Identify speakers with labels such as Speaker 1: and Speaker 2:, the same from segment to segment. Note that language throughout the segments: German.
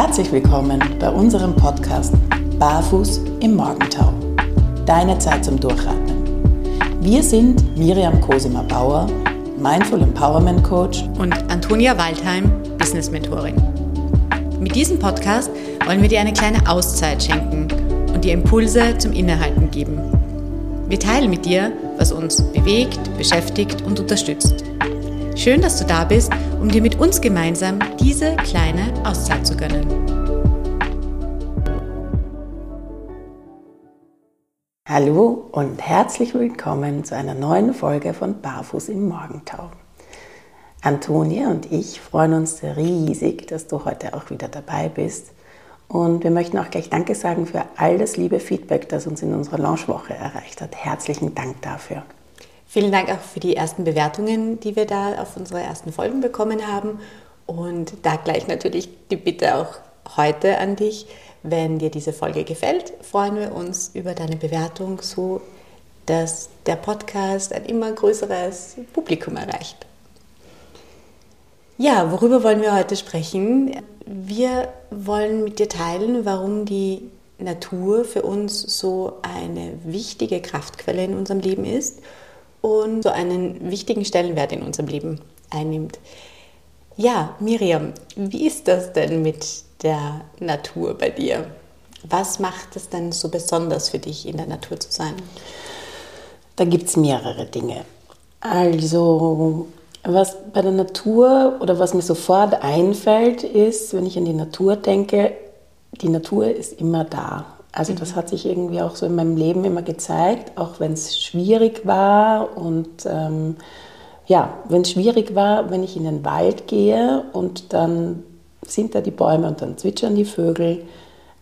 Speaker 1: Herzlich willkommen bei unserem Podcast Barfuß im Morgentau. Deine Zeit zum Durchatmen. Wir sind Miriam Cosima Bauer, Mindful Empowerment Coach
Speaker 2: und Antonia Waldheim, Business Mentorin. Mit diesem Podcast wollen wir dir eine kleine Auszeit schenken und dir Impulse zum Innehalten geben. Wir teilen mit dir, was uns bewegt, beschäftigt und unterstützt. Schön, dass du da bist, um dir mit uns gemeinsam diese kleine Auszeit zu gönnen.
Speaker 1: Hallo und herzlich willkommen zu einer neuen Folge von Barfuß im Morgentau. Antonia und ich freuen uns riesig, dass du heute auch wieder dabei bist. Und wir möchten auch gleich Danke sagen für all das liebe Feedback, das uns in unserer Launchwoche erreicht hat. Herzlichen Dank dafür.
Speaker 2: Vielen Dank auch für die ersten Bewertungen, die wir da auf unsere ersten Folgen bekommen haben. Und da gleich natürlich die Bitte auch heute an dich. Wenn dir diese Folge gefällt, freuen wir uns über deine Bewertung, so dass der Podcast ein immer größeres Publikum erreicht. Ja, worüber wollen wir heute sprechen? Wir wollen mit dir teilen, warum die Natur für uns so eine wichtige Kraftquelle in unserem Leben ist und so einen wichtigen Stellenwert in unserem Leben einnimmt. Ja, Miriam, wie ist das denn mit der Natur bei dir? Was macht es denn so besonders für dich, in der Natur zu sein?
Speaker 1: Da gibt es mehrere Dinge. Also, was bei der Natur oder was mir sofort einfällt, ist, wenn ich an die Natur denke, die Natur ist immer da. Also das hat sich irgendwie auch so in meinem Leben immer gezeigt, auch wenn es schwierig war und ähm, ja, wenn es schwierig war, wenn ich in den Wald gehe und dann sind da die Bäume und dann zwitschern die Vögel,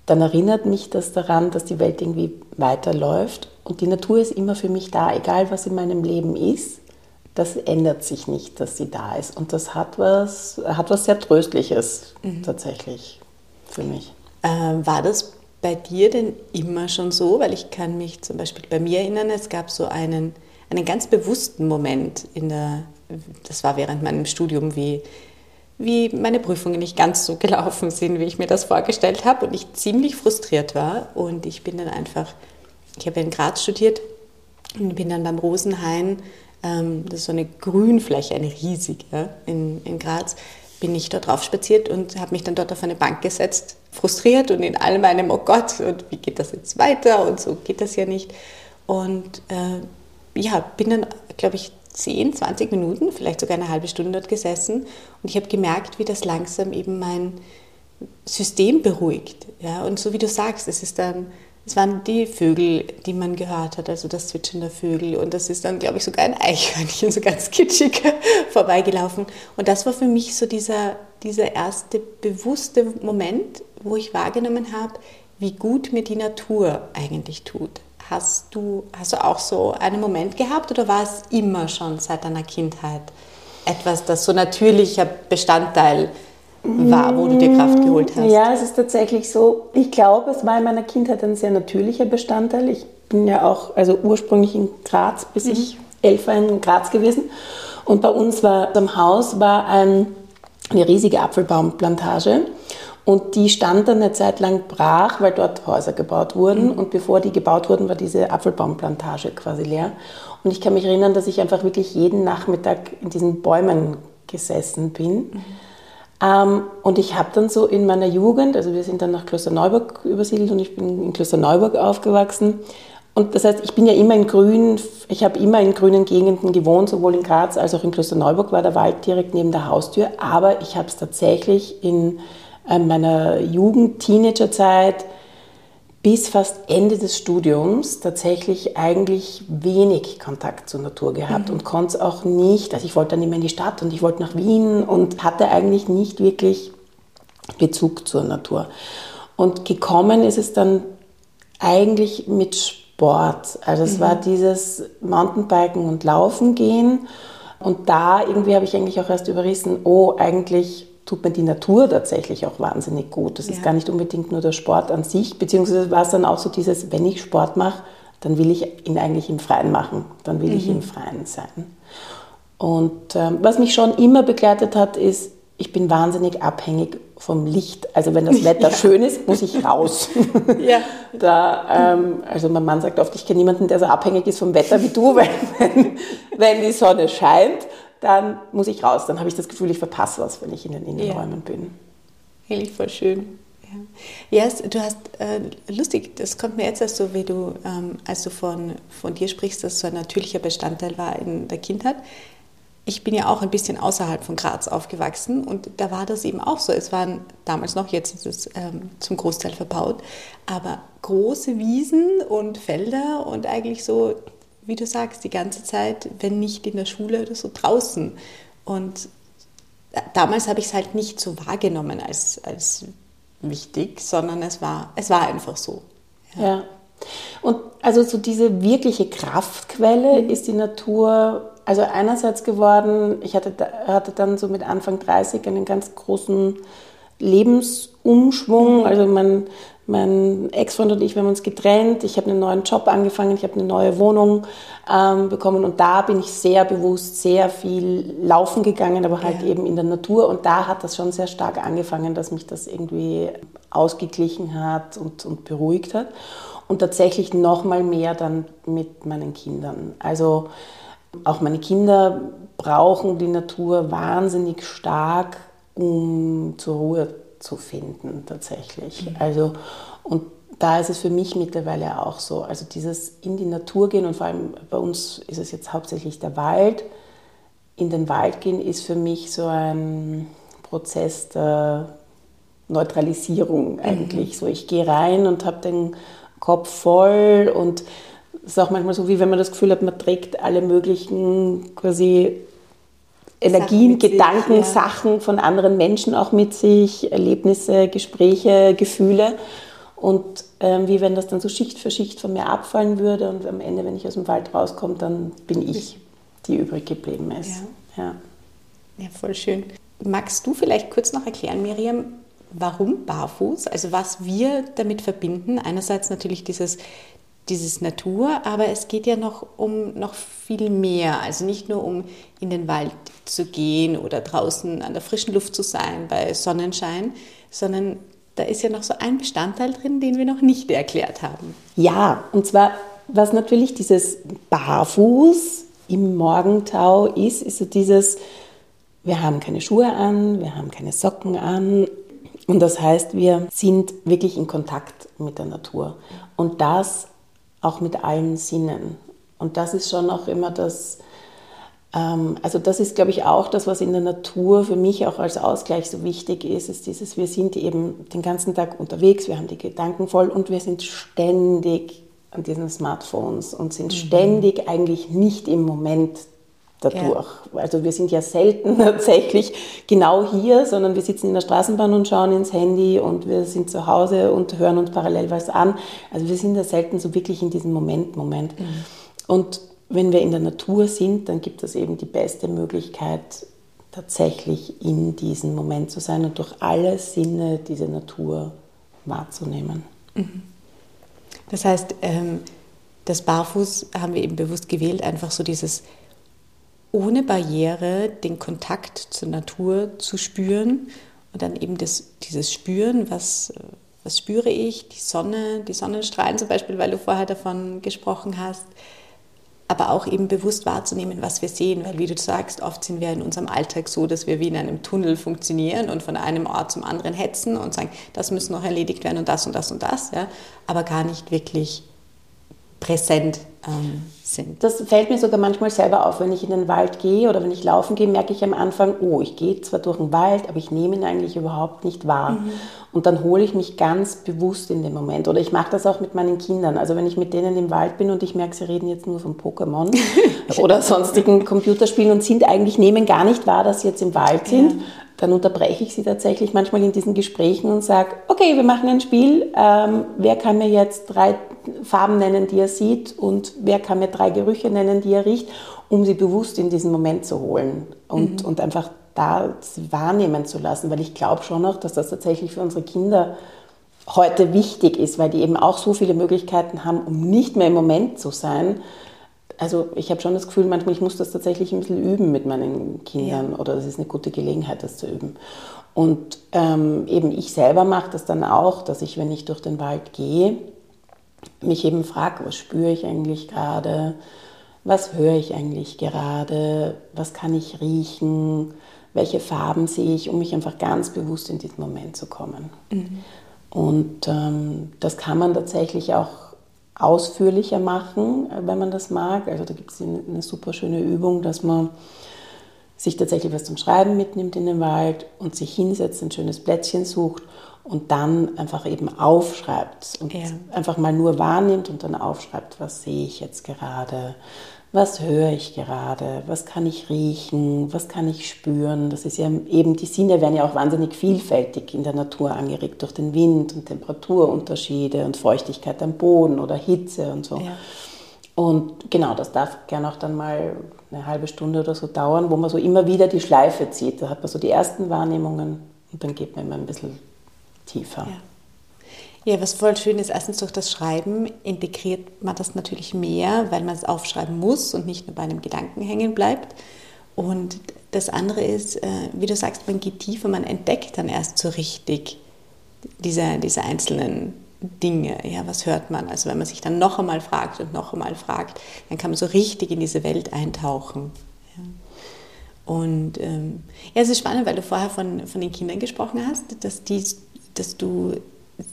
Speaker 1: dann erinnert mich das daran, dass die Welt irgendwie weiterläuft und die Natur ist immer für mich da, egal was in meinem Leben ist. Das ändert sich nicht, dass sie da ist und das hat was, hat was sehr Tröstliches mhm. tatsächlich für mich.
Speaker 2: Äh, war das bei dir denn immer schon so? Weil ich kann mich zum Beispiel bei mir erinnern, es gab so einen, einen ganz bewussten Moment in der, das war während meinem Studium, wie, wie meine Prüfungen nicht ganz so gelaufen sind, wie ich mir das vorgestellt habe und ich ziemlich frustriert war und ich bin dann einfach, ich habe in Graz studiert und bin dann beim Rosenhain, ähm, das ist so eine Grünfläche, eine riesige in, in Graz, bin ich dort drauf spaziert und habe mich dann dort auf eine Bank gesetzt, frustriert und in all meinem, oh Gott, und wie geht das jetzt weiter und so geht das ja nicht. Und äh, ja, bin dann, glaube ich, 10, 20 Minuten, vielleicht sogar eine halbe Stunde dort gesessen und ich habe gemerkt, wie das langsam eben mein System beruhigt. Ja? Und so wie du sagst, es ist dann es waren die Vögel, die man gehört hat, also das Zwitschern der Vögel. Und das ist dann, glaube ich, sogar ein Eichhörnchen, so ganz kitschig vorbeigelaufen. Und das war für mich so dieser, dieser erste bewusste Moment, wo ich wahrgenommen habe, wie gut mir die Natur eigentlich tut. Hast du, hast du auch so einen Moment gehabt oder war es immer schon seit deiner Kindheit etwas, das so natürlicher Bestandteil war, wo du dir Kraft geholt hast?
Speaker 1: Ja, es ist tatsächlich so. Ich glaube, es war in meiner Kindheit ein sehr natürlicher Bestandteil. Ich bin ja auch, also ursprünglich in Graz, bis mhm. ich elf war in Graz gewesen. Und bei uns war am Haus war ein, eine riesige Apfelbaumplantage. Und die stand dann eine Zeit lang brach, weil dort Häuser gebaut wurden. Mhm. Und bevor die gebaut wurden, war diese Apfelbaumplantage quasi leer. Und ich kann mich erinnern, dass ich einfach wirklich jeden Nachmittag in diesen Bäumen gesessen bin. Mhm ähm, und ich habe dann so in meiner Jugend, also wir sind dann nach Klosterneuburg übersiedelt und ich bin in Klosterneuburg aufgewachsen. Und das heißt, ich bin ja immer in grün, ich habe immer in grünen Gegenden gewohnt, sowohl in Graz als auch in Klosterneuburg war der Wald direkt neben der Haustür. Aber ich habe es tatsächlich in äh, meiner Jugend, Teenagerzeit bis fast Ende des Studiums tatsächlich eigentlich wenig Kontakt zur Natur gehabt mhm. und konnte es auch nicht. Also ich wollte dann immer in die Stadt und ich wollte nach Wien und hatte eigentlich nicht wirklich Bezug zur Natur. Und gekommen ist es dann eigentlich mit Sport. Also es mhm. war dieses Mountainbiken und Laufen gehen. Und da irgendwie habe ich eigentlich auch erst überrissen, oh, eigentlich tut mir die Natur tatsächlich auch wahnsinnig gut. Das ja. ist gar nicht unbedingt nur der Sport an sich, beziehungsweise war es dann auch so dieses, wenn ich Sport mache, dann will ich ihn eigentlich im Freien machen, dann will mhm. ich im Freien sein. Und ähm, was mich schon immer begleitet hat, ist, ich bin wahnsinnig abhängig vom Licht. Also wenn das Wetter ja. schön ist, muss ich raus. Ja. Da, ähm, also mein Mann sagt oft, ich kenne niemanden, der so abhängig ist vom Wetter wie du, weil wenn, wenn die Sonne scheint, dann muss ich raus. Dann habe ich das Gefühl, ich verpasse was, wenn ich in den Innenräumen ja. bin.
Speaker 2: Eigentlich voll schön. Ja, ja du hast, äh, lustig, das kommt mir jetzt erst so, wie du, ähm, als du von, von dir sprichst, dass so ein natürlicher Bestandteil war in der Kindheit. Ich bin ja auch ein bisschen außerhalb von Graz aufgewachsen und da war das eben auch so. Es waren damals noch, jetzt ist es ähm, zum Großteil verbaut, aber große Wiesen und Felder und eigentlich so, wie du sagst, die ganze Zeit, wenn nicht in der Schule oder so draußen. Und damals habe ich es halt nicht so wahrgenommen als, als wichtig, sondern es war, es war einfach so.
Speaker 1: Ja. ja. Und also so diese wirkliche Kraftquelle mhm. ist die Natur, also einerseits geworden, ich hatte, hatte dann so mit Anfang 30 einen ganz großen Lebensumschwung. Also mein, mein Ex-Freund und ich, wir haben uns getrennt. Ich habe einen neuen Job angefangen, ich habe eine neue Wohnung ähm, bekommen und da bin ich sehr bewusst sehr viel laufen gegangen, aber halt ja. eben in der Natur. Und da hat das schon sehr stark angefangen, dass mich das irgendwie ausgeglichen hat und, und beruhigt hat. Und tatsächlich noch mal mehr dann mit meinen Kindern. Also auch meine Kinder brauchen die Natur wahnsinnig stark, um zur Ruhe zu finden tatsächlich. Mhm. Also und da ist es für mich mittlerweile auch so. Also dieses in die Natur gehen und vor allem bei uns ist es jetzt hauptsächlich der Wald. In den Wald gehen ist für mich so ein Prozess der Neutralisierung mhm. eigentlich. Mhm. So ich gehe rein und habe den Kopf voll und es ist auch manchmal so, wie wenn man das Gefühl hat, man trägt alle möglichen quasi Energien, Sachen Gedanken, sich, ja. Sachen von anderen Menschen auch mit sich, Erlebnisse, Gespräche, Gefühle. Und ähm, wie wenn das dann so Schicht für Schicht von mir abfallen würde und am Ende, wenn ich aus dem Wald rauskomme, dann bin ich, die übrig geblieben ist.
Speaker 2: Ja. ja. ja, voll schön. Magst du vielleicht kurz noch erklären, Miriam, warum barfuß? Also was wir damit verbinden. Einerseits natürlich dieses dieses Natur, aber es geht ja noch um noch viel mehr. Also nicht nur um in den Wald zu gehen oder draußen an der frischen Luft zu sein bei Sonnenschein, sondern da ist ja noch so ein Bestandteil drin, den wir noch nicht erklärt haben.
Speaker 1: Ja, und zwar, was natürlich dieses Barfuß im Morgentau ist, ist so dieses, wir haben keine Schuhe an, wir haben keine Socken an. Und das heißt, wir sind wirklich in Kontakt mit der Natur. Und das auch mit allen Sinnen. Und das ist schon auch immer das, ähm, also das ist, glaube ich, auch das, was in der Natur für mich auch als Ausgleich so wichtig ist, ist dieses, wir sind eben den ganzen Tag unterwegs, wir haben die Gedanken voll und wir sind ständig an diesen Smartphones und sind mhm. ständig eigentlich nicht im Moment dadurch. Ja. Also wir sind ja selten tatsächlich genau hier, sondern wir sitzen in der Straßenbahn und schauen ins Handy und wir sind zu Hause und hören uns parallel was an. Also wir sind ja selten so wirklich in diesem Moment, Moment. Mhm. Und wenn wir in der Natur sind, dann gibt es eben die beste Möglichkeit, tatsächlich in diesem Moment zu sein und durch alle Sinne diese Natur wahrzunehmen. Mhm.
Speaker 2: Das heißt, ähm, das Barfuß haben wir eben bewusst gewählt, einfach so dieses ohne Barriere den Kontakt zur Natur zu spüren und dann eben das, dieses Spüren, was, was spüre ich, die Sonne, die Sonnenstrahlen zum Beispiel, weil du vorher davon gesprochen hast, aber auch eben bewusst wahrzunehmen, was wir sehen, weil wie du sagst, oft sind wir in unserem Alltag so, dass wir wie in einem Tunnel funktionieren und von einem Ort zum anderen hetzen und sagen, das muss noch erledigt werden und das und das und das, ja, aber gar nicht wirklich präsent ähm, sind.
Speaker 1: Das fällt mir sogar manchmal selber auf, wenn ich in den Wald gehe oder wenn ich laufen gehe, merke ich am Anfang, oh, ich gehe zwar durch den Wald, aber ich nehme ihn eigentlich überhaupt nicht wahr. Mhm. Und dann hole ich mich ganz bewusst in den Moment. Oder ich mache das auch mit meinen Kindern. Also wenn ich mit denen im Wald bin und ich merke, sie reden jetzt nur von Pokémon oder sonstigen Computerspielen und sind eigentlich, nehmen gar nicht wahr, dass sie jetzt im Wald sind. Ja dann unterbreche ich sie tatsächlich manchmal in diesen Gesprächen und sage, okay, wir machen ein Spiel. Ähm, wer kann mir jetzt drei Farben nennen, die er sieht und wer kann mir drei Gerüche nennen, die er riecht, um sie bewusst in diesen Moment zu holen und, mhm. und einfach da wahrnehmen zu lassen, weil ich glaube schon noch, dass das tatsächlich für unsere Kinder heute wichtig ist, weil die eben auch so viele Möglichkeiten haben, um nicht mehr im Moment zu sein also ich habe schon das Gefühl, manchmal ich muss das tatsächlich ein bisschen üben mit meinen Kindern ja. oder das ist eine gute Gelegenheit, das zu üben. Und ähm, eben ich selber mache das dann auch, dass ich, wenn ich durch den Wald gehe, mich eben frage, was spüre ich eigentlich gerade, was höre ich eigentlich gerade, was kann ich riechen, welche Farben sehe ich, um mich einfach ganz bewusst in diesen Moment zu kommen. Mhm. Und ähm, das kann man tatsächlich auch ausführlicher machen, wenn man das mag. Also da gibt es eine super schöne Übung, dass man sich tatsächlich was zum Schreiben mitnimmt in den Wald und sich hinsetzt, ein schönes Plätzchen sucht und dann einfach eben aufschreibt und ja. einfach mal nur wahrnimmt und dann aufschreibt, was sehe ich jetzt gerade, was höre ich gerade, was kann ich riechen, was kann ich spüren. Das ist ja eben, die Sinne werden ja auch wahnsinnig vielfältig in der Natur angeregt durch den Wind und Temperaturunterschiede und Feuchtigkeit am Boden oder Hitze und so. Ja. Und genau, das darf gerne auch dann mal eine halbe Stunde oder so dauern, wo man so immer wieder die Schleife zieht. Da hat man so die ersten Wahrnehmungen und dann geht man immer ein bisschen tiefer.
Speaker 2: Ja. Ja, was voll schön ist, erstens durch das Schreiben integriert man das natürlich mehr, weil man es aufschreiben muss und nicht nur bei einem Gedanken hängen bleibt. Und das andere ist, äh, wie du sagst, man geht tiefer, man entdeckt dann erst so richtig diese, diese einzelnen Dinge. Ja, was hört man? Also wenn man sich dann noch einmal fragt und noch einmal fragt, dann kann man so richtig in diese Welt eintauchen. Ja. Und ähm, ja, es ist spannend, weil du vorher von, von den Kindern gesprochen hast, dass, die, dass du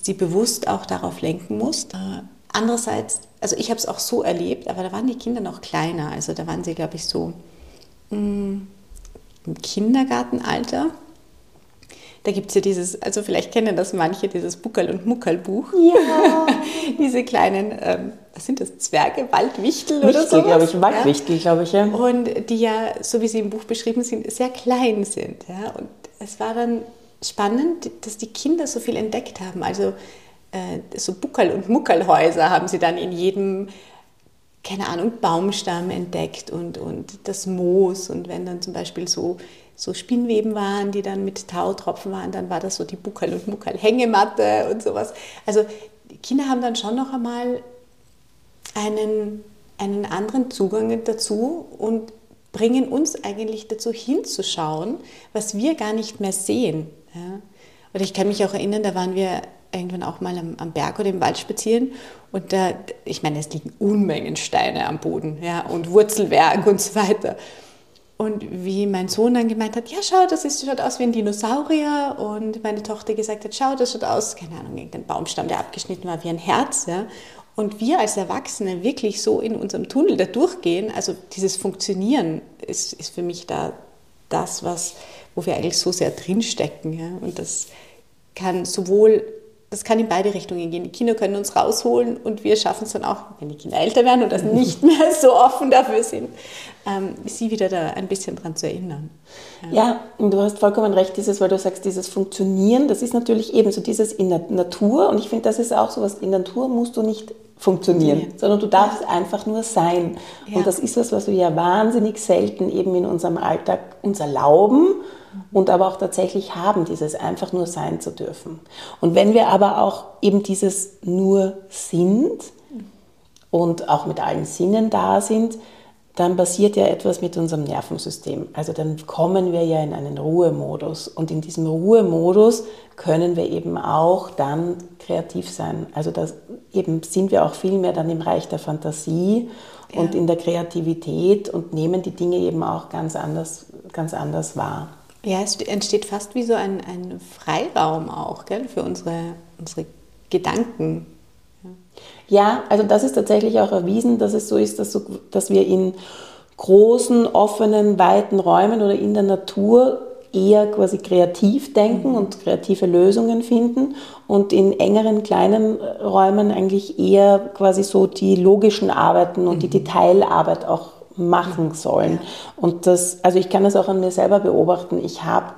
Speaker 2: sie bewusst auch darauf lenken musst. Äh, andererseits, also ich habe es auch so erlebt, aber da waren die Kinder noch kleiner. Also da waren sie, glaube ich, so mm, im Kindergartenalter. Da gibt es ja dieses, also vielleicht kennen das manche, dieses Buckel- und Muckelbuch.
Speaker 1: Ja.
Speaker 2: Diese kleinen, ähm, was sind das, Zwerge, Waldwichtel Wichtel, oder so?
Speaker 1: glaube ich, Waldwichtel, ja? glaube ich, ja.
Speaker 2: Und die ja, so wie sie im Buch beschrieben sind, sehr klein sind. Ja? Und es war dann spannend, dass die Kinder so viel entdeckt haben. Also äh, so Buckel- und Muckelhäuser haben sie dann in jedem, keine Ahnung, Baumstamm entdeckt und, und das Moos. Und wenn dann zum Beispiel so, so Spinnweben waren, die dann mit Tautropfen waren, dann war das so die Buckel- und Muckel-Hängematte und sowas. Also die Kinder haben dann schon noch einmal einen, einen anderen Zugang dazu und bringen uns eigentlich dazu hinzuschauen, was wir gar nicht mehr sehen. Ja. Und ich kann mich auch erinnern, da waren wir irgendwann auch mal am, am, Berg oder im Wald spazieren und da, ich meine, es liegen Unmengen Steine am Boden ja, und Wurzelwerk und so weiter. Und wie mein Sohn dann gemeint hat, ja, schau, das ist, schaut aus wie ein Dinosaurier. Und meine Tochter gesagt hat, schau, das schaut aus, keine Ahnung, irgendein Baumstamm, der abgeschnitten war wie ein Herz. Ja. Und wir als Erwachsene wirklich so in unserem Tunnel da durchgehen, also dieses Funktionieren ist, ist für mich da das, was, wo wir eigentlich so sehr drinstecken. Ja? Und das kann sowohl, das kann in beide Richtungen gehen. Die Kinder können uns rausholen und wir schaffen es dann auch, wenn die Kinder älter werden und das nicht mehr so offen dafür sind, ähm, sie wieder da ein bisschen dran zu erinnern.
Speaker 1: Ja. ja, und du hast vollkommen recht, dieses, weil du sagst, dieses Funktionieren, das ist natürlich eben so dieses in der Natur und ich finde, das ist auch so was, in der Natur musst du nicht funktionieren, ja. sondern du darfst ja. einfach nur sein. Ja. Und das ist was, was wir ja wahnsinnig selten eben in unserem Alltag uns erlauben und aber auch tatsächlich haben, dieses einfach nur sein zu dürfen. Und wenn wir aber auch eben dieses nur sind und auch mit allen Sinnen da sind, dann passiert ja etwas mit unserem Nervensystem. Also dann kommen wir ja in einen Ruhemodus. Und in diesem Ruhemodus können wir eben auch dann kreativ sein. Also das eben sind wir auch viel mehr dann im Reich der Fantasie ja. und in der Kreativität und nehmen die Dinge eben auch ganz anders, ganz anders wahr.
Speaker 2: Ja, es entsteht fast wie so ein, ein Freiraum auch gell, für unsere, unsere Gedanken.
Speaker 1: Ja, also das ist tatsächlich auch erwiesen, dass es so ist, dass, so, dass wir in großen, offenen, weiten Räumen oder in der Natur eher quasi kreativ denken mhm. und kreative Lösungen finden und in engeren, kleinen Räumen eigentlich eher quasi so die logischen Arbeiten und mhm. die Detailarbeit auch machen sollen. Ja. Und das, also ich kann das auch an mir selber beobachten. Ich habe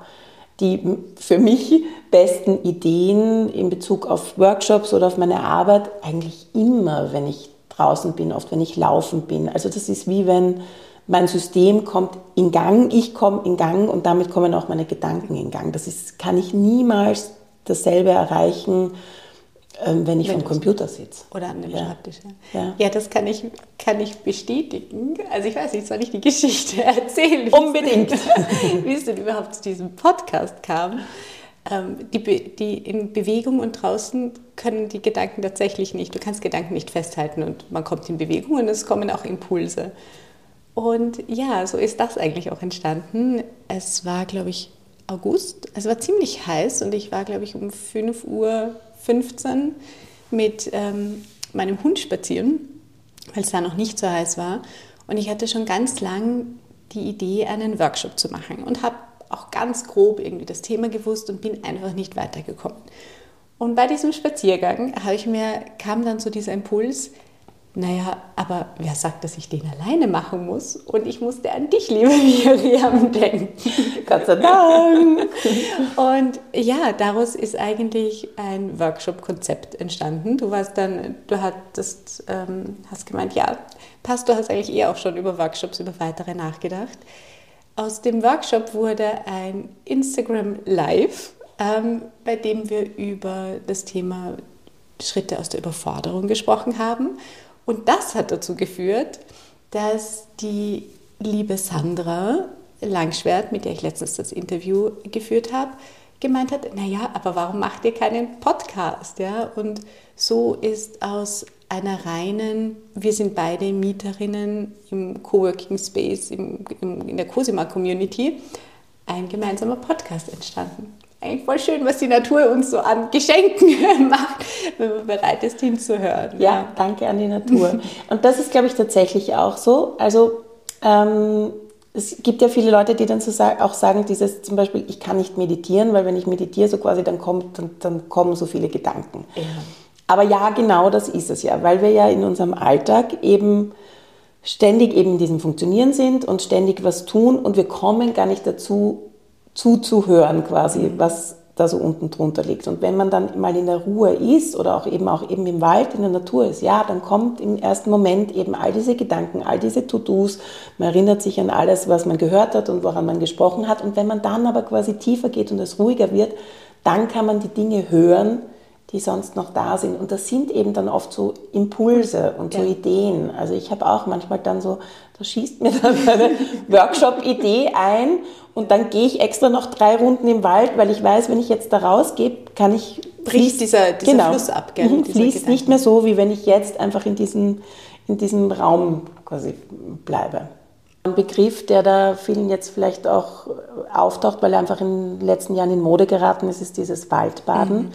Speaker 1: die für mich besten Ideen in Bezug auf Workshops oder auf meine Arbeit eigentlich immer, wenn ich draußen bin, oft wenn ich laufen bin. Also das ist wie wenn mein System kommt in Gang, ich komme in Gang und damit kommen auch meine Gedanken in Gang. Das ist, kann ich niemals dasselbe erreichen, ähm, wenn ich wenn vom Computer sitze.
Speaker 2: Oder an dem ja. Schreibtisch. Ja. ja. ja, das kann ich, kann ich bestätigen. Also ich weiß nicht, soll ich die Geschichte erzählen?
Speaker 1: Unbedingt.
Speaker 2: wie es denn überhaupt zu diesem Podcast kam. Ähm, die, die in Bewegung und draußen können die Gedanken tatsächlich nicht. Du kannst Gedanken nicht festhalten und man kommt in Bewegung und es kommen auch Impulse. Und ja, so ist das eigentlich auch entstanden. Es war, glaube ich, August. Es war ziemlich heiß und ich war, glaube ich, um 5 Uhr 15 mit ähm, meinem Hund spazieren, weil es da noch nicht so heiß war. Und ich hatte schon ganz lang die Idee, einen Workshop zu machen und habe auch ganz grob irgendwie das Thema gewusst und bin einfach nicht weitergekommen. Und bei diesem Spaziergang ich mir, kam dann so dieser Impuls, naja, aber wer sagt, dass ich den alleine machen muss? Und ich musste an dich, liebe Miriam, denken.
Speaker 1: Gott sei Dank.
Speaker 2: Und ja, daraus ist eigentlich ein Workshop-Konzept entstanden. Du warst dann, du hattest, ähm, hast gemeint, ja, passt, du hast eigentlich eher auch schon über Workshops, über weitere nachgedacht. Aus dem Workshop wurde ein Instagram Live, ähm, bei dem wir über das Thema Schritte aus der Überforderung gesprochen haben. Und das hat dazu geführt, dass die liebe Sandra Langschwert, mit der ich letztens das Interview geführt habe, gemeint hat, naja, aber warum macht ihr keinen Podcast? Ja? Und so ist aus einer reinen, wir sind beide Mieterinnen im Coworking Space, im, im, in der Cosima Community, ein gemeinsamer Podcast entstanden eigentlich voll schön, was die Natur uns so an Geschenken macht, wenn man bereit ist hinzuhören.
Speaker 1: Ja, danke an die Natur. Und das ist, glaube ich, tatsächlich auch so. Also ähm, es gibt ja viele Leute, die dann so sa auch sagen, dieses zum Beispiel, ich kann nicht meditieren, weil wenn ich meditiere, so quasi, dann, kommt, dann, dann kommen so viele Gedanken. Ja. Aber ja, genau das ist es ja, weil wir ja in unserem Alltag eben ständig eben in diesem Funktionieren sind und ständig was tun und wir kommen gar nicht dazu, zuzuhören quasi, was da so unten drunter liegt. Und wenn man dann mal in der Ruhe ist oder auch eben auch eben im Wald, in der Natur ist, ja, dann kommt im ersten Moment eben all diese Gedanken, all diese To-Dos, man erinnert sich an alles, was man gehört hat und woran man gesprochen hat. Und wenn man dann aber quasi tiefer geht und es ruhiger wird, dann kann man die Dinge hören, die sonst noch da sind. Und das sind eben dann oft so Impulse und so ja. Ideen. Also ich habe auch manchmal dann so, da schießt mir dann eine Workshop-Idee ein und dann gehe ich extra noch drei Runden im Wald, weil ich weiß, wenn ich jetzt da rausgehe, kann ich...
Speaker 2: Bricht dieser, dieser genau, Fluss ab,
Speaker 1: gell? Mhm, fließt nicht mehr so, wie wenn ich jetzt einfach in, diesen, in diesem Raum quasi bleibe. Ein Begriff, der da vielen jetzt vielleicht auch auftaucht, weil er einfach in den letzten Jahren in Mode geraten ist, ist dieses Waldbaden. Mhm.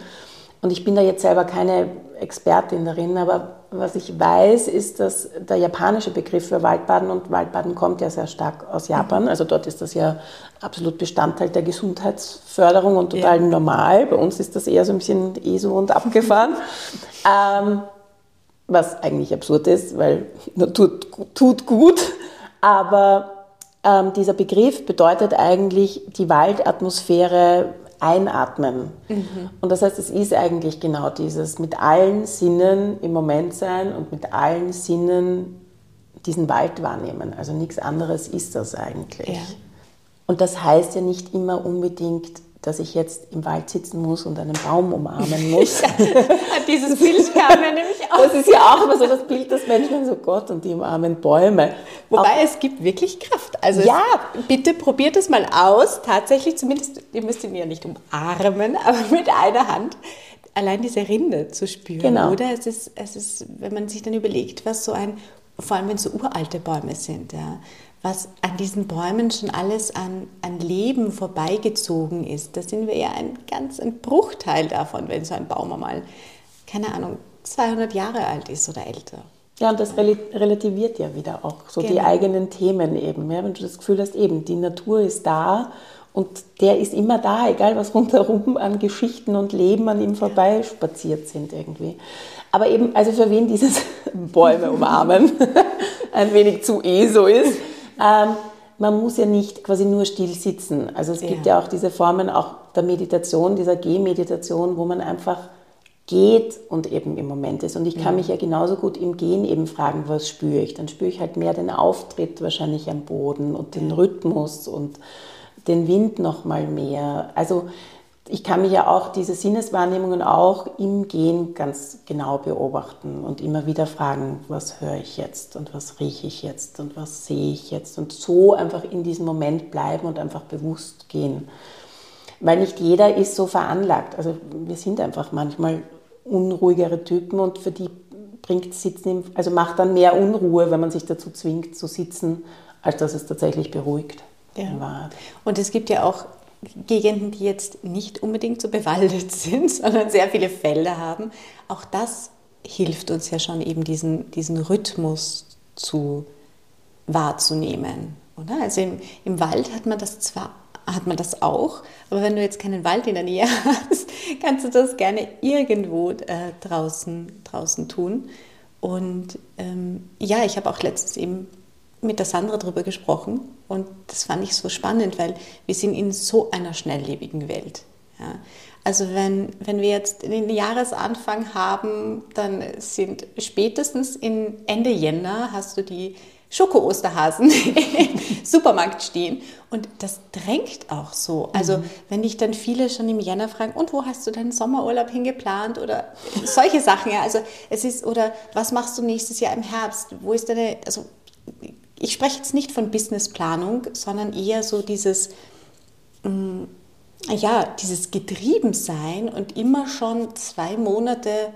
Speaker 1: Und ich bin da jetzt selber keine Expertin darin, aber was ich weiß, ist, dass der japanische Begriff für Waldbaden und Waldbaden kommt ja sehr stark aus Japan. Also dort ist das ja absolut Bestandteil der Gesundheitsförderung und total ja. normal. Bei uns ist das eher so ein bisschen ESO und abgefahren. ähm, was eigentlich absurd ist, weil tut, tut gut. Aber ähm, dieser Begriff bedeutet eigentlich die Waldatmosphäre einatmen. Mhm. Und das heißt, es ist eigentlich genau dieses mit allen Sinnen im Moment sein und mit allen Sinnen diesen Wald wahrnehmen. Also nichts anderes ist das eigentlich. Ja. Und das heißt ja nicht immer unbedingt dass ich jetzt im Wald sitzen muss und einen Baum umarmen muss.
Speaker 2: Dieses Bild kam mir nämlich
Speaker 1: auch. Das ist ja auch immer so das Bild des Menschen, so Gott und die umarmen Bäume.
Speaker 2: Wobei auch, es gibt wirklich Kraft. Also ja. Es, bitte probiert es mal aus. Tatsächlich, zumindest, ihr müsst ihn ja nicht umarmen, aber mit einer Hand allein diese Rinde zu spüren. Genau. Oder es ist, es ist, wenn man sich dann überlegt, was so ein, vor allem wenn es so uralte Bäume sind, ja, was an diesen Bäumen schon alles an, an Leben vorbeigezogen ist. Da sind wir ja ein ganz ein Bruchteil davon, wenn so ein Baum einmal, keine Ahnung, 200 Jahre alt ist oder älter.
Speaker 1: Ja, und das relativiert ja wieder auch so genau. die eigenen Themen eben. Ja, wenn du das Gefühl hast, eben, die Natur ist da und der ist immer da, egal was rundherum an Geschichten und Leben an ihm vorbeispaziert sind irgendwie. Aber eben, also für wen dieses Bäume umarmen ein wenig zu eh so ist, ähm, man muss ja nicht quasi nur still sitzen. Also es gibt ja. ja auch diese Formen auch der Meditation, dieser Gehmeditation, wo man einfach geht und eben im Moment ist. Und ich kann ja. mich ja genauso gut im Gehen eben fragen, was spüre ich? Dann spüre ich halt mehr den Auftritt wahrscheinlich am Boden und den Rhythmus und den Wind noch mal mehr. Also ich kann mich ja auch diese Sinneswahrnehmungen auch im Gehen ganz genau beobachten und immer wieder fragen, was höre ich jetzt und was rieche ich jetzt und was sehe ich jetzt und so einfach in diesem Moment bleiben und einfach bewusst gehen. Weil nicht jeder ist so veranlagt. Also wir sind einfach manchmal unruhigere Typen und für die bringt Sitzen, also macht dann mehr Unruhe, wenn man sich dazu zwingt zu sitzen, als dass es tatsächlich beruhigt.
Speaker 2: Ja. Und es gibt ja auch Gegenden, die jetzt nicht unbedingt so bewaldet sind, sondern sehr viele Felder haben. Auch das hilft uns ja schon eben diesen, diesen Rhythmus zu wahrzunehmen. Oder? Also im, im Wald hat man das zwar hat man das auch, aber wenn du jetzt keinen Wald in der Nähe hast, kannst du das gerne irgendwo äh, draußen, draußen tun. Und ähm, ja, ich habe auch letztens eben mit der Sandra darüber gesprochen und das fand ich so spannend, weil wir sind in so einer schnelllebigen Welt. Ja. Also wenn, wenn wir jetzt den Jahresanfang haben, dann sind spätestens in Ende Jänner hast du die Schoko-Osterhasen im Supermarkt stehen. Und das drängt auch so. Also mhm. wenn dich dann viele schon im Jänner fragen, und wo hast du deinen Sommerurlaub hingeplant? Oder solche Sachen, ja. Also es ist, oder was machst du nächstes Jahr im Herbst? Wo ist deine, also ich spreche jetzt nicht von Businessplanung, sondern eher so dieses, mm, ja, dieses Getriebensein und immer schon zwei Monate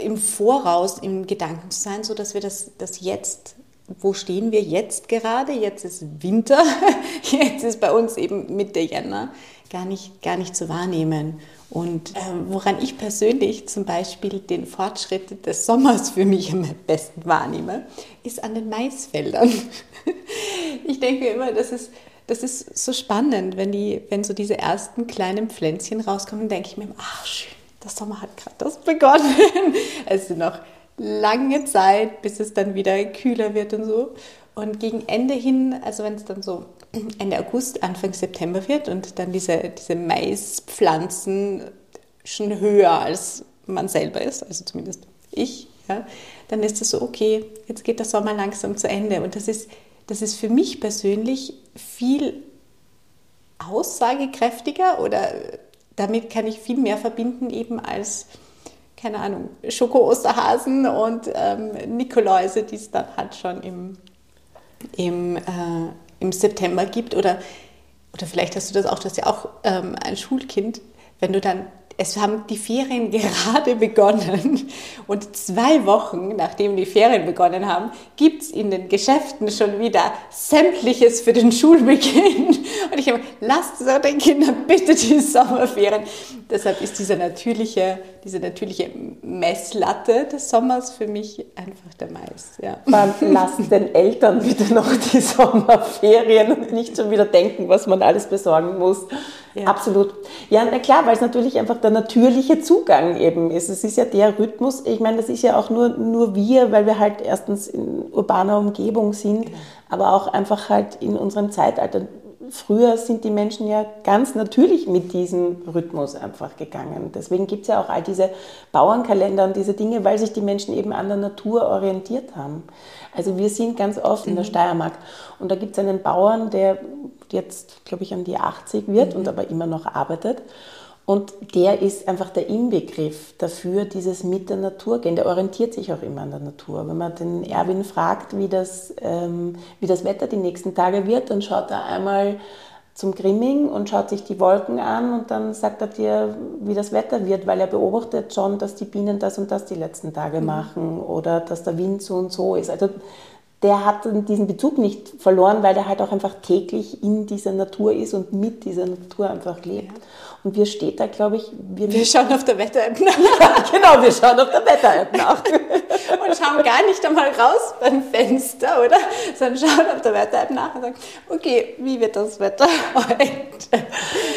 Speaker 2: im Voraus im Gedanken zu sein, so dass wir das, das jetzt, wo stehen wir jetzt gerade? Jetzt ist Winter, jetzt ist bei uns eben Mitte Jänner, gar nicht, gar nicht zu wahrnehmen. Und äh, woran ich persönlich zum Beispiel den Fortschritt des Sommers für mich am besten wahrnehme, ist an den Maisfeldern. ich denke immer, das ist, das ist so spannend, wenn, die, wenn so diese ersten kleinen Pflänzchen rauskommen, denke ich mir, ach schön, der Sommer hat gerade das begonnen. es ist noch lange Zeit, bis es dann wieder kühler wird und so. Und gegen Ende hin, also wenn es dann so Ende August, Anfang September wird und dann diese, diese Maispflanzen schon höher als man selber ist, also zumindest ich, ja, dann ist es so, okay, jetzt geht der Sommer langsam zu Ende. Und das ist, das ist für mich persönlich viel aussagekräftiger oder damit kann ich viel mehr verbinden eben als, keine Ahnung, Schoko-Osterhasen und ähm, Nikoläuse, die es dann halt schon im, im, äh, im September gibt. Oder, oder vielleicht hast du das auch, du hast ja auch ähm, ein Schulkind, wenn du dann es haben die Ferien gerade begonnen und zwei Wochen nachdem die Ferien begonnen haben, gibt es in den Geschäften schon wieder sämtliches für den Schulbeginn. Und ich habe, lasst den Kindern bitte die Sommerferien. Deshalb ist diese natürliche, diese natürliche Messlatte des Sommers für mich einfach der Mais. Ja.
Speaker 1: Man lasst den Eltern bitte noch die Sommerferien und nicht schon wieder denken, was man alles besorgen muss. Ja. Absolut. Ja, na klar, weil es natürlich einfach der natürliche Zugang eben ist. Es ist ja der Rhythmus. Ich meine, das ist ja auch nur, nur wir, weil wir halt erstens in urbaner Umgebung sind, genau. aber auch einfach halt in unserem Zeitalter. Früher sind die Menschen ja ganz natürlich mit diesem Rhythmus einfach gegangen. Deswegen gibt es ja auch all diese Bauernkalender und diese Dinge, weil sich die Menschen eben an der Natur orientiert haben. Also wir sind ganz oft in der mhm. Steiermark und da gibt es einen Bauern, der jetzt, glaube ich, an die 80 wird mhm. und aber immer noch arbeitet. Und der ist einfach der Inbegriff dafür, dieses mit der Natur gehen. Der orientiert sich auch immer an der Natur. Wenn man den Erwin fragt, wie das, ähm, wie das Wetter die nächsten Tage wird, dann schaut er einmal zum Grimming und schaut sich die Wolken an und dann sagt er dir, wie das Wetter wird, weil er beobachtet schon, dass die Bienen das und das die letzten Tage mhm. machen oder dass der Wind so und so ist. Also der hat diesen Bezug nicht verloren, weil er halt auch einfach täglich in dieser Natur ist und mit dieser Natur einfach lebt. Ja. Und wir steht da, glaube ich,
Speaker 2: wir, wir schauen auf der Wetter-App nach.
Speaker 1: ja, genau, wir schauen auf der Wetter-App nach.
Speaker 2: schauen gar nicht einmal raus beim Fenster, oder? Sondern schauen auf der Wetter-App nach und sagen, okay, wie wird das Wetter heute?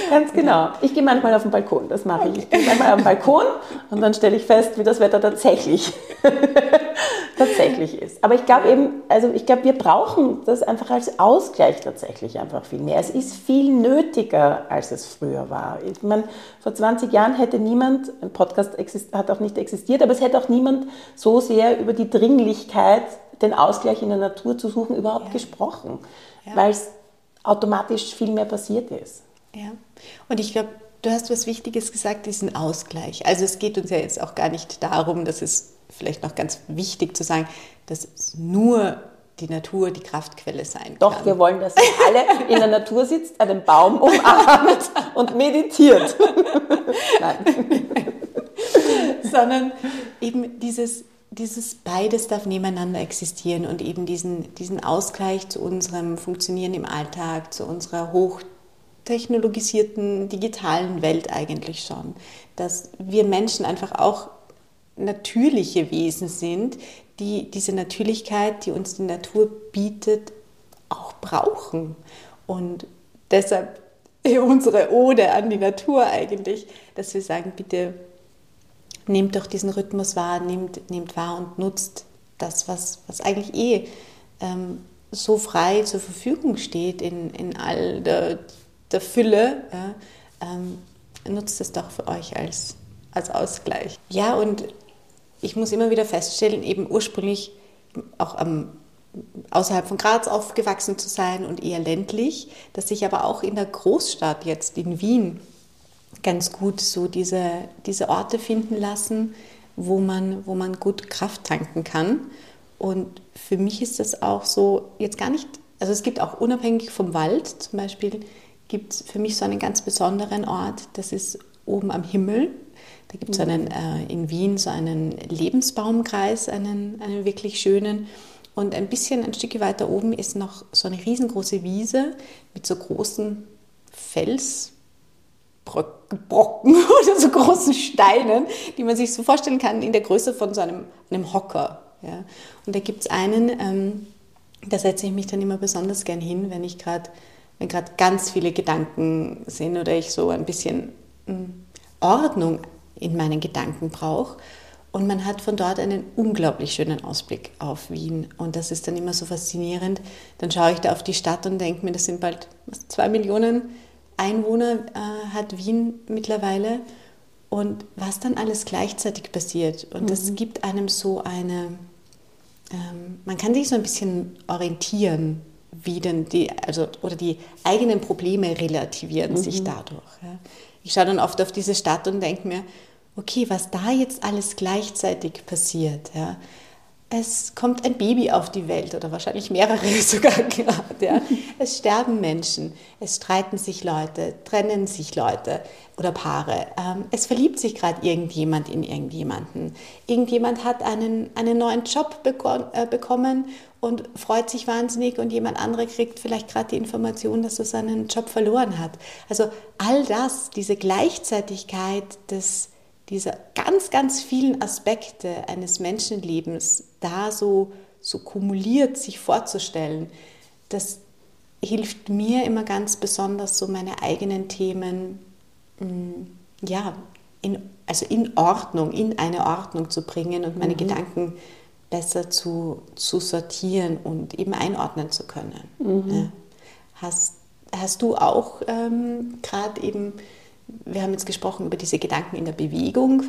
Speaker 1: Ganz genau. Ich gehe manchmal auf den Balkon, das mache ich. Ich gehe einmal auf den Balkon und dann stelle ich fest, wie das Wetter tatsächlich, tatsächlich ist. Aber ich glaube eben, also ich glaube, wir brauchen das einfach als Ausgleich tatsächlich einfach viel mehr. Es ist viel nötiger, als es früher war. Ich meine, vor 20 Jahren hätte niemand, ein Podcast hat auch nicht existiert, aber es hätte auch niemand so sehr über die Dringlichkeit, den Ausgleich in der Natur zu suchen, überhaupt ja. gesprochen, ja. weil es automatisch viel mehr passiert ist.
Speaker 2: Ja, und ich glaube, du hast was Wichtiges gesagt, diesen Ausgleich. Also es geht uns ja jetzt auch gar nicht darum, dass es vielleicht noch ganz wichtig zu sagen, dass es nur die Natur die Kraftquelle sein
Speaker 1: Doch, kann. wir wollen, dass ihr alle in der Natur sitzt, einen Baum umarmt und meditiert.
Speaker 2: Nein. Sondern eben dieses, dieses beides darf nebeneinander existieren und eben diesen, diesen Ausgleich zu unserem Funktionieren im Alltag, zu unserer hochtechnologisierten digitalen Welt eigentlich schon. Dass wir Menschen einfach auch natürliche Wesen sind, die diese Natürlichkeit, die uns die Natur bietet, auch brauchen. Und deshalb unsere Ode an die Natur eigentlich, dass wir sagen, bitte nehmt doch diesen Rhythmus wahr, nehmt, nehmt wahr und nutzt das, was, was eigentlich eh ähm, so frei zur Verfügung steht in, in all der, der Fülle. Ja, ähm, nutzt es doch für euch als, als Ausgleich. Ja, und ich muss immer wieder feststellen, eben ursprünglich auch am außerhalb von Graz aufgewachsen zu sein und eher ländlich, dass ich aber auch in der Großstadt jetzt in Wien ganz gut so diese, diese Orte finden lassen, wo man, wo man gut Kraft tanken kann. Und für mich ist das auch so, jetzt gar nicht, also es gibt auch unabhängig vom Wald zum Beispiel, gibt es für mich so einen ganz besonderen Ort, das ist oben am Himmel da gibt es einen, äh, in Wien so einen Lebensbaumkreis, einen, einen wirklich schönen. Und ein bisschen ein Stück weiter oben ist noch so eine riesengroße Wiese mit so großen Felsbrocken oder so großen Steinen, die man sich so vorstellen kann in der Größe von so einem, einem Hocker. Ja. Und da gibt es einen, ähm, da setze ich mich dann immer besonders gern hin, wenn ich gerade, wenn gerade ganz viele Gedanken sind oder ich so ein bisschen hm, Ordnung in meinen Gedanken brauche. Und man hat von dort einen unglaublich schönen Ausblick auf Wien. Und das ist dann immer so faszinierend. Dann schaue ich da auf die Stadt und denke mir, das sind bald zwei Millionen Einwohner äh, hat Wien mittlerweile. Und was dann alles gleichzeitig passiert. Und mhm. das gibt einem so eine, ähm, man kann sich so ein bisschen orientieren, wie denn die, also, oder die eigenen Probleme relativieren mhm. sich dadurch. Ja. Ich schaue dann oft auf diese Stadt und denke mir, okay, was da jetzt alles gleichzeitig passiert. Ja. Es kommt ein Baby auf die Welt oder wahrscheinlich mehrere sogar gerade. Ja. Es sterben Menschen, es streiten sich Leute, trennen sich Leute oder Paare. Ähm, es verliebt sich gerade irgendjemand in irgendjemanden. Irgendjemand hat einen, einen neuen Job äh, bekommen und freut sich wahnsinnig und jemand andere kriegt vielleicht gerade die Information, dass er seinen Job verloren hat. Also all das, diese Gleichzeitigkeit des diese ganz, ganz vielen Aspekte eines Menschenlebens da so, so kumuliert sich vorzustellen, das hilft mir immer ganz besonders, so meine eigenen Themen mm, ja, in, also in Ordnung, in eine Ordnung zu bringen und meine mhm. Gedanken besser zu, zu sortieren und eben einordnen zu können. Mhm. Ja. Hast, hast du auch ähm, gerade eben wir haben jetzt gesprochen über diese Gedanken in der Bewegung,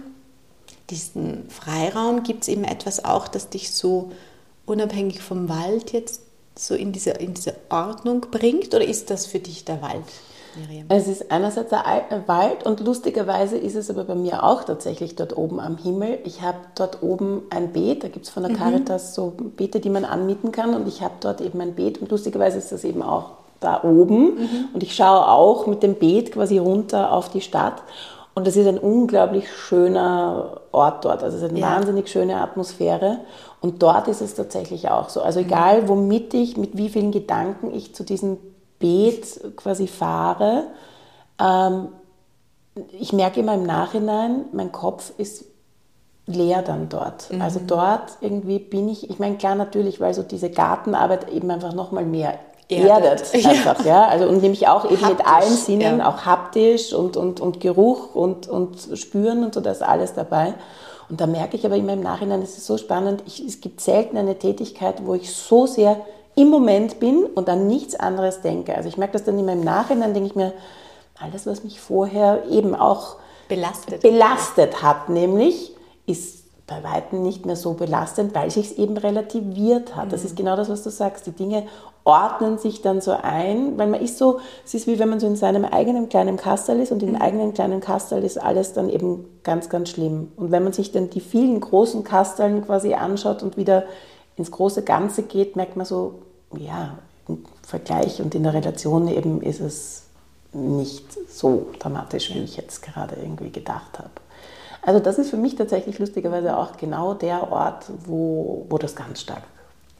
Speaker 2: diesen Freiraum. Gibt es eben etwas auch, das dich so unabhängig vom Wald jetzt so in diese, in diese Ordnung bringt? Oder ist das für dich der Wald?
Speaker 1: Miriam? Es ist einerseits der Wald und lustigerweise ist es aber bei mir auch tatsächlich dort oben am Himmel. Ich habe dort oben ein Beet, da gibt es von der mhm. Caritas so Beete, die man anmieten kann und ich habe dort eben ein Beet und lustigerweise ist das eben auch da oben mhm. und ich schaue auch mit dem Beet quasi runter auf die Stadt. Und das ist ein unglaublich schöner Ort dort. Also es ist eine ja. wahnsinnig schöne Atmosphäre. Und dort ist es tatsächlich auch so. Also egal, womit ich, mit wie vielen Gedanken ich zu diesem Beet quasi fahre, ähm, ich merke immer im Nachhinein, mein Kopf ist leer dann dort. Mhm. Also dort irgendwie bin ich, ich meine klar natürlich, weil so diese Gartenarbeit eben einfach nochmal mehr erdet, erdet einfach, ja. ja. Also und nämlich auch eben haptisch, mit allen Sinnen, ja. auch haptisch und, und, und Geruch und, und Spüren und so, das ist alles dabei. Und da merke ich aber immer im Nachhinein, es ist so spannend, ich, es gibt selten eine Tätigkeit, wo ich so sehr im Moment bin und an nichts anderes denke. Also ich merke das dann immer im Nachhinein, denke ich mir, alles, was mich vorher eben auch
Speaker 2: belastet,
Speaker 1: belastet hat, nämlich ist bei Weitem nicht mehr so belastend, weil sich es eben relativiert hat. Das ist genau das, was du sagst. Die Dinge ordnen sich dann so ein, weil man ist so, es ist wie wenn man so in seinem eigenen kleinen Kastel ist und im eigenen kleinen Kastel ist alles dann eben ganz, ganz schlimm. Und wenn man sich dann die vielen großen Kasteln quasi anschaut und wieder ins große Ganze geht, merkt man so, ja, im Vergleich und in der Relation eben ist es nicht so dramatisch, wie ich jetzt gerade irgendwie gedacht habe. Also das ist für mich tatsächlich lustigerweise auch genau der Ort, wo, wo das ganz stark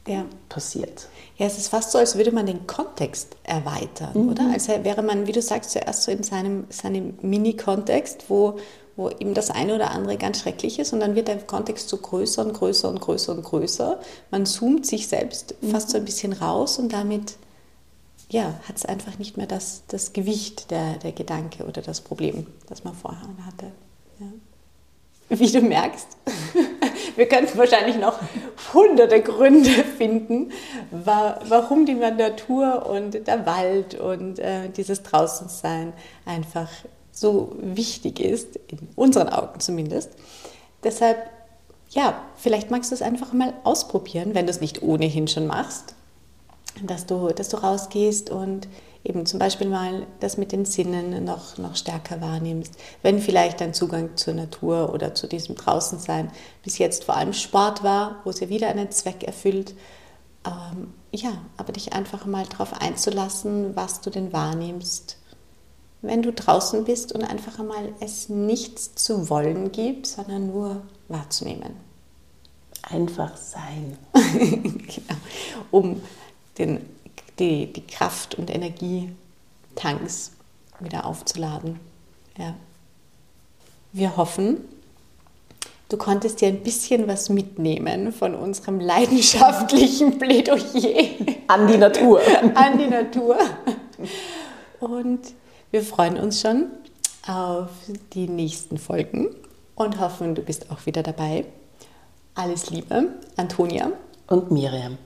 Speaker 1: ja. passiert.
Speaker 2: Ja, es ist fast so, als würde man den Kontext erweitern, mhm. oder? Als wäre man, wie du sagst, zuerst so in seinem, seinem Mini-Kontext, wo, wo eben das eine oder andere ganz schrecklich ist und dann wird der Kontext so größer und größer und größer und größer. Man zoomt sich selbst mhm. fast so ein bisschen raus und damit ja, hat es einfach nicht mehr das, das Gewicht der, der Gedanke oder das Problem, das man vorher hatte. Ja wie du merkst, wir könnten wahrscheinlich noch hunderte Gründe finden, warum die Natur und der Wald und äh, dieses Draußensein einfach so wichtig ist, in unseren Augen zumindest. Deshalb, ja, vielleicht magst du es einfach mal ausprobieren, wenn du es nicht ohnehin schon machst, dass du, dass du rausgehst und eben zum Beispiel mal das mit den Sinnen noch, noch stärker wahrnimmst. Wenn vielleicht dein Zugang zur Natur oder zu diesem Draußensein bis jetzt vor allem Sport war, wo es ja wieder einen Zweck erfüllt. Ähm, ja, aber dich einfach mal darauf einzulassen, was du denn wahrnimmst, wenn du draußen bist und einfach einmal es nichts zu wollen gibt, sondern nur wahrzunehmen.
Speaker 1: Einfach sein.
Speaker 2: genau. Um den die, die Kraft- und Energietanks wieder aufzuladen. Ja. Wir hoffen, du konntest dir ein bisschen was mitnehmen von unserem leidenschaftlichen Plädoyer.
Speaker 1: An die Natur.
Speaker 2: An die Natur. Und wir freuen uns schon auf die nächsten Folgen und hoffen, du bist auch wieder dabei. Alles Liebe, Antonia
Speaker 1: und Miriam.